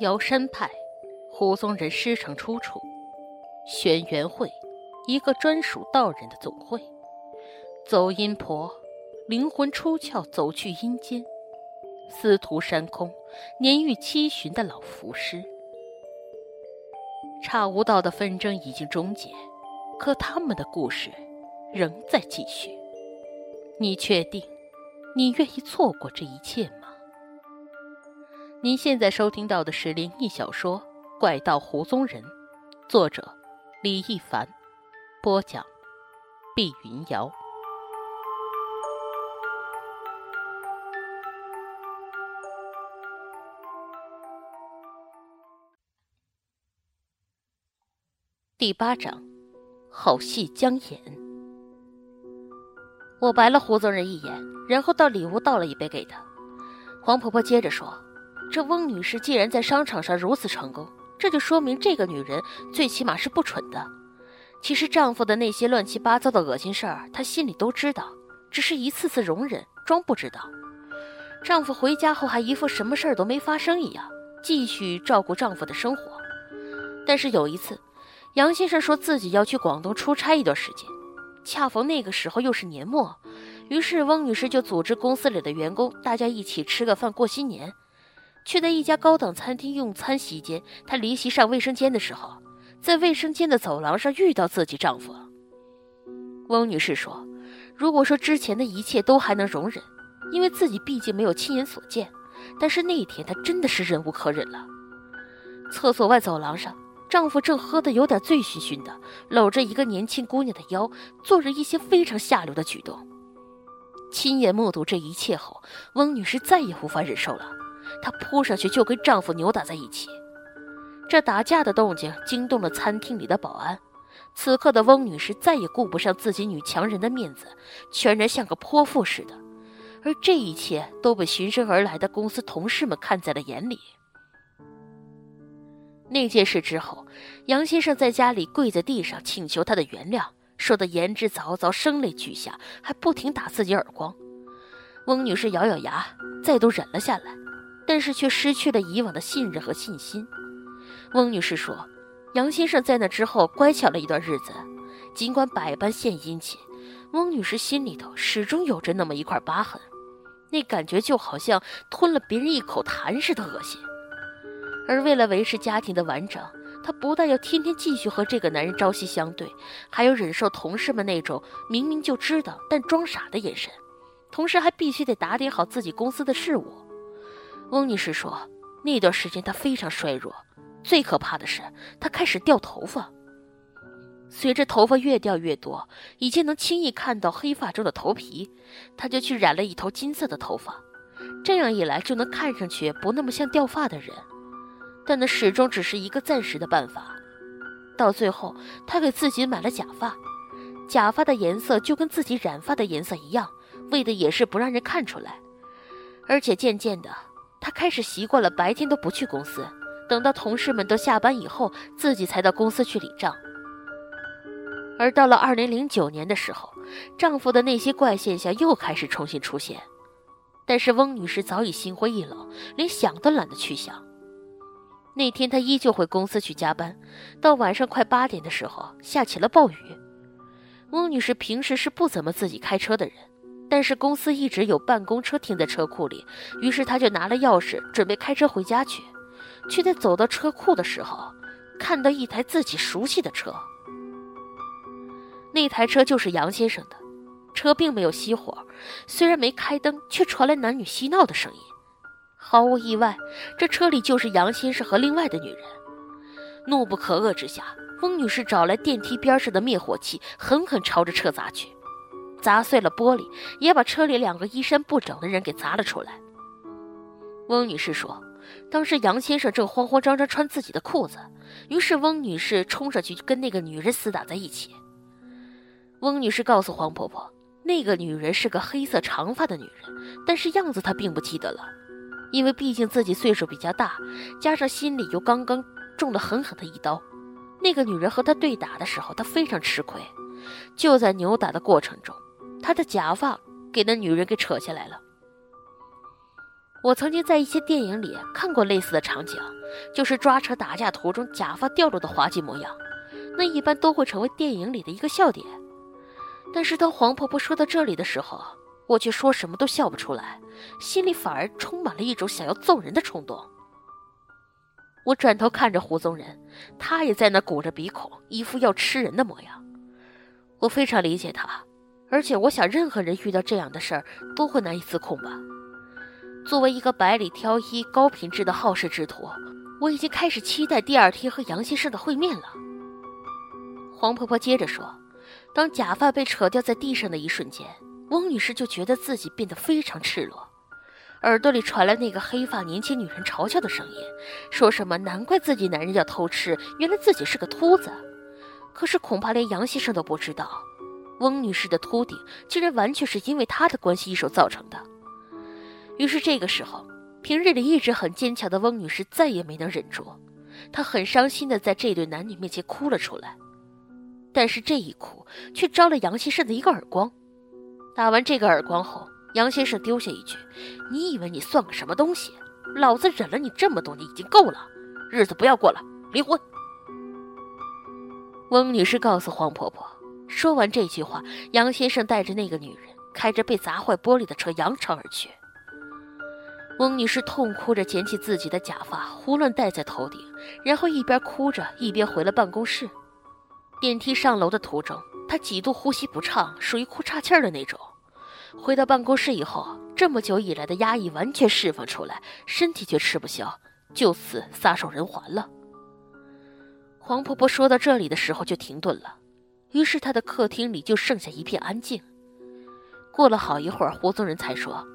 瑶山派，胡宗人师承出处。轩辕会，一个专属道人的总会。走阴婆，灵魂出窍走去阴间。司徒山空，年逾七旬的老符师。差无道的纷争已经终结，可他们的故事仍在继续。你确定，你愿意错过这一切吗？您现在收听到的是灵异小说《怪盗胡宗人》，作者李一凡，播讲碧云瑶。第八章，好戏将演。我白了胡宗人一眼，然后到里屋倒了一杯给他。黄婆婆接着说。这翁女士既然在商场上如此成功，这就说明这个女人最起码是不蠢的。其实丈夫的那些乱七八糟的恶心事儿，她心里都知道，只是一次次容忍，装不知道。丈夫回家后还一副什么事儿都没发生一样，继续照顾丈夫的生活。但是有一次，杨先生说自己要去广东出差一段时间，恰逢那个时候又是年末，于是翁女士就组织公司里的员工，大家一起吃个饭过新年。却在一家高档餐厅用餐席间，她离席上卫生间的时候，在卫生间的走廊上遇到自己丈夫。翁女士说：“如果说之前的一切都还能容忍，因为自己毕竟没有亲眼所见，但是那一天她真的是忍无可忍了。”厕所外走廊上，丈夫正喝得有点醉醺醺的，搂着一个年轻姑娘的腰，做着一些非常下流的举动。亲眼目睹这一切后，翁女士再也无法忍受了。她扑上去就跟丈夫扭打在一起，这打架的动静惊动了餐厅里的保安。此刻的翁女士再也顾不上自己女强人的面子，全然像个泼妇似的。而这一切都被循声而来的公司同事们看在了眼里。那件事之后，杨先生在家里跪在地上请求她的原谅，说的言之凿凿，声泪俱下，还不停打自己耳光。翁女士咬咬牙，再度忍了下来。但是却失去了以往的信任和信心。翁女士说：“杨先生在那之后乖巧了一段日子，尽管百般献殷勤，翁女士心里头始终有着那么一块疤痕，那感觉就好像吞了别人一口痰似的恶心。而为了维持家庭的完整，她不但要天天继续和这个男人朝夕相对，还要忍受同事们那种明明就知道但装傻的眼神，同时还必须得打点好自己公司的事务。”翁女士说：“那段时间她非常衰弱，最可怕的是她开始掉头发。随着头发越掉越多，已经能轻易看到黑发中的头皮，她就去染了一头金色的头发。这样一来，就能看上去不那么像掉发的人。但那始终只是一个暂时的办法。到最后，她给自己买了假发，假发的颜色就跟自己染发的颜色一样，为的也是不让人看出来。而且渐渐的。”他开始习惯了白天都不去公司，等到同事们都下班以后，自己才到公司去理账。而到了二零零九年的时候，丈夫的那些怪现象又开始重新出现，但是翁女士早已心灰意冷，连想都懒得去想。那天她依旧回公司去加班，到晚上快八点的时候，下起了暴雨。翁女士平时是不怎么自己开车的人。但是公司一直有办公车停在车库里，于是他就拿了钥匙准备开车回家去，却在走到车库的时候，看到一台自己熟悉的车。那台车就是杨先生的，车并没有熄火，虽然没开灯，却传来男女嬉闹的声音。毫无意外，这车里就是杨先生和另外的女人。怒不可遏之下，翁女士找来电梯边上的灭火器，狠狠朝着车砸去。砸碎了玻璃，也把车里两个衣衫不整的人给砸了出来。翁女士说：“当时杨先生正慌慌张张穿自己的裤子，于是翁女士冲上去跟那个女人厮打在一起。”翁女士告诉黄婆婆，那个女人是个黑色长发的女人，但是样子她并不记得了，因为毕竟自己岁数比较大，加上心里又刚刚中了狠狠的一刀。那个女人和她对打的时候，她非常吃亏，就在扭打的过程中。他的假发给那女人给扯下来了。我曾经在一些电影里看过类似的场景，就是抓扯打架途中假发掉落的滑稽模样，那一般都会成为电影里的一个笑点。但是当黄婆婆说到这里的时候，我却说什么都笑不出来，心里反而充满了一种想要揍人的冲动。我转头看着胡宗仁，他也在那鼓着鼻孔，一副要吃人的模样。我非常理解他，而且我想，任何人遇到这样的事儿都会难以自控吧。作为一个百里挑一、高品质的好事之徒，我已经开始期待第二天和杨先生的会面了。黄婆婆接着说：“当假发被扯掉在地上的一瞬间，翁女士就觉得自己变得非常赤裸。”耳朵里传来那个黑发年轻女人嘲笑的声音，说什么“难怪自己男人要偷吃，原来自己是个秃子。”可是恐怕连杨先生都不知道，翁女士的秃顶竟然完全是因为他的关系一手造成的。于是这个时候，平日里一直很坚强的翁女士再也没能忍住，她很伤心的在这对男女面前哭了出来。但是这一哭却招了杨先生的一个耳光。打完这个耳光后。杨先生丢下一句：“你以为你算个什么东西？老子忍了你这么多年已经够了，日子不要过了，离婚。”翁女士告诉黄婆婆。说完这句话，杨先生带着那个女人，开着被砸坏玻璃的车扬长而去。翁女士痛哭着捡起自己的假发，胡乱戴在头顶，然后一边哭着一边回了办公室。电梯上楼的途中，她几度呼吸不畅，属于哭岔气儿的那种。回到办公室以后，这么久以来的压抑完全释放出来，身体却吃不消，就此撒手人寰了。黄婆婆说到这里的时候就停顿了，于是他的客厅里就剩下一片安静。过了好一会儿，胡宗仁才说：“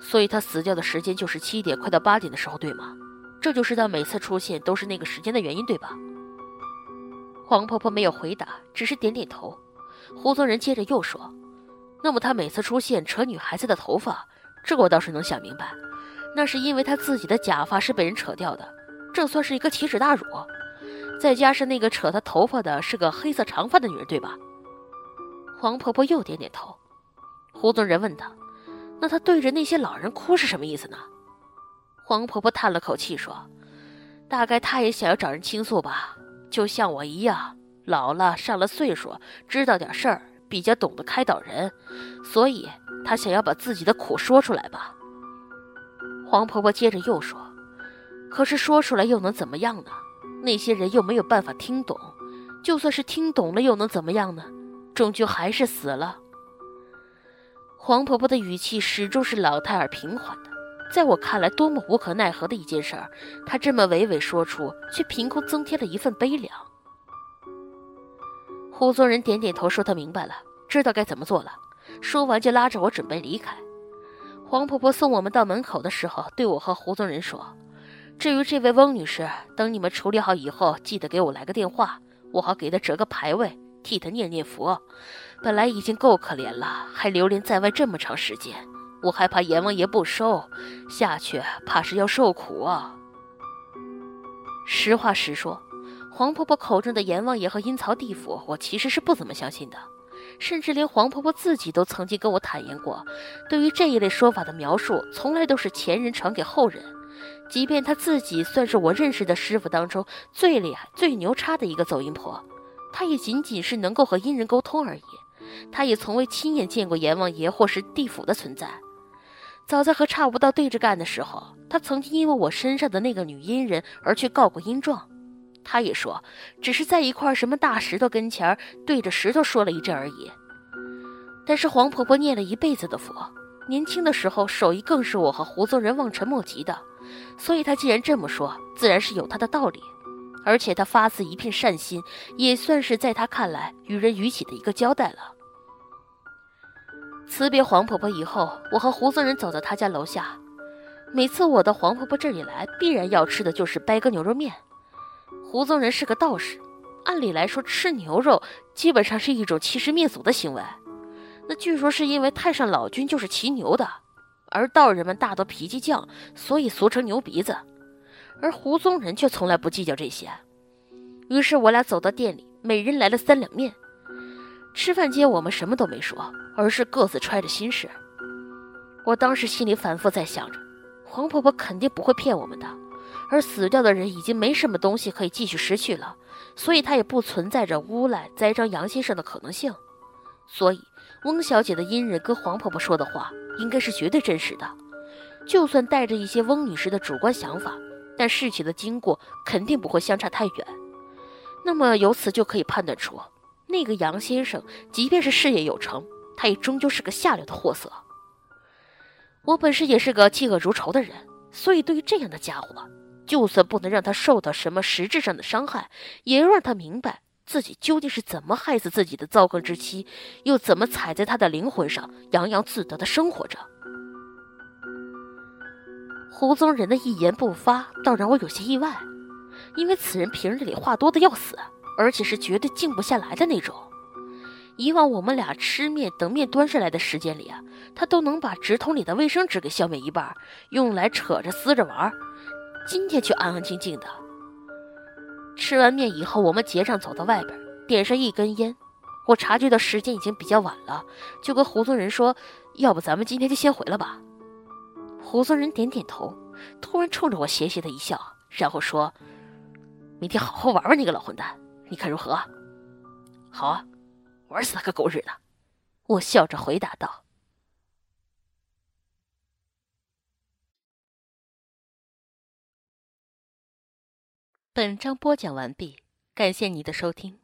所以他死掉的时间就是七点快到八点的时候，对吗？这就是他每次出现都是那个时间的原因，对吧？”黄婆婆没有回答，只是点点头。胡宗仁接着又说。那么他每次出现扯女孩子的头发，这我倒是能想明白，那是因为他自己的假发是被人扯掉的，这算是一个奇耻大辱。再加上那个扯他头发的是个黑色长发的女人，对吧？黄婆婆又点点头。胡宗仁问他：“那他对着那些老人哭是什么意思呢？”黄婆婆叹了口气说：“大概他也想要找人倾诉吧，就像我一样，老了上了岁数，知道点事儿。”比较懂得开导人，所以她想要把自己的苦说出来吧。黄婆婆接着又说：“可是说出来又能怎么样呢？那些人又没有办法听懂，就算是听懂了又能怎么样呢？终究还是死了。”黄婆婆的语气始终是老态而平缓的，在我看来多么无可奈何的一件事儿，她这么娓娓说出，却凭空增添了一份悲凉。胡宗仁点点头，说：“他明白了，知道该怎么做了。”说完就拉着我准备离开。黄婆婆送我们到门口的时候，对我和胡宗仁说：“至于这位翁女士，等你们处理好以后，记得给我来个电话，我好给她折个牌位，替她念念佛。本来已经够可怜了，还流连在外这么长时间，我害怕阎王爷不收，下去怕是要受苦啊。”实话实说。黄婆婆口中的阎王爷和阴曹地府，我其实是不怎么相信的，甚至连黄婆婆自己都曾经跟我坦言过，对于这一类说法的描述，从来都是前人传给后人。即便她自己算是我认识的师傅当中最厉害、最牛叉的一个走阴婆，她也仅仅是能够和阴人沟通而已，她也从未亲眼见过阎王爷或是地府的存在。早在和差不到对着干的时候，她曾经因为我身上的那个女阴人而去告过阴状。他也说，只是在一块什么大石头跟前儿对着石头说了一阵而已。但是黄婆婆念了一辈子的佛，年轻的时候手艺更是我和胡宗仁望尘莫及的，所以她既然这么说，自然是有她的道理。而且她发自一片善心，也算是在她看来与人于己的一个交代了。辞别黄婆婆以后，我和胡宗仁走到她家楼下。每次我到黄婆婆这里来，必然要吃的就是掰个牛肉面。胡宗仁是个道士，按理来说吃牛肉基本上是一种欺师灭祖的行为。那据说是因为太上老君就是骑牛的，而道人们大多脾气犟，所以俗称牛鼻子。而胡宗仁却从来不计较这些。于是我俩走到店里，每人来了三两面。吃饭间我们什么都没说，而是各自揣着心事。我当时心里反复在想着，黄婆婆肯定不会骗我们的，而死掉的人已经没什么东西可以继续失去了，所以她也不存在着诬赖栽赃杨先生的可能性。所以，翁小姐的阴人跟黄婆婆说的话应该是绝对真实的，就算带着一些翁女士的主观想法，但事情的经过肯定不会相差太远。那么由此就可以判断出，那个杨先生即便是事业有成，他也终究是个下流的货色。我本身也是个嫉恶如仇的人，所以对于这样的家伙，就算不能让他受到什么实质上的伤害，也要让他明白。自己究竟是怎么害死自己的糟糠之妻，又怎么踩在他的灵魂上洋洋自得的生活着？胡宗仁的一言不发，倒让我有些意外，因为此人平日里话多的要死，而且是绝对静不下来的那种。以往我们俩吃面等面端上来的时间里啊，他都能把纸筒里的卫生纸给消灭一半，用来扯着撕着玩今天却安安静静的。吃完面以后，我们结账走到外边，点上一根烟。我察觉到时间已经比较晚了，就跟胡宗仁说：“要不咱们今天就先回了吧。”胡宗仁点点头，突然冲着我邪邪的一笑，然后说：“明天好好玩玩那个老混蛋，你看如何？”“好啊，玩死他个狗日的！”我笑着回答道。本章播讲完毕，感谢你的收听。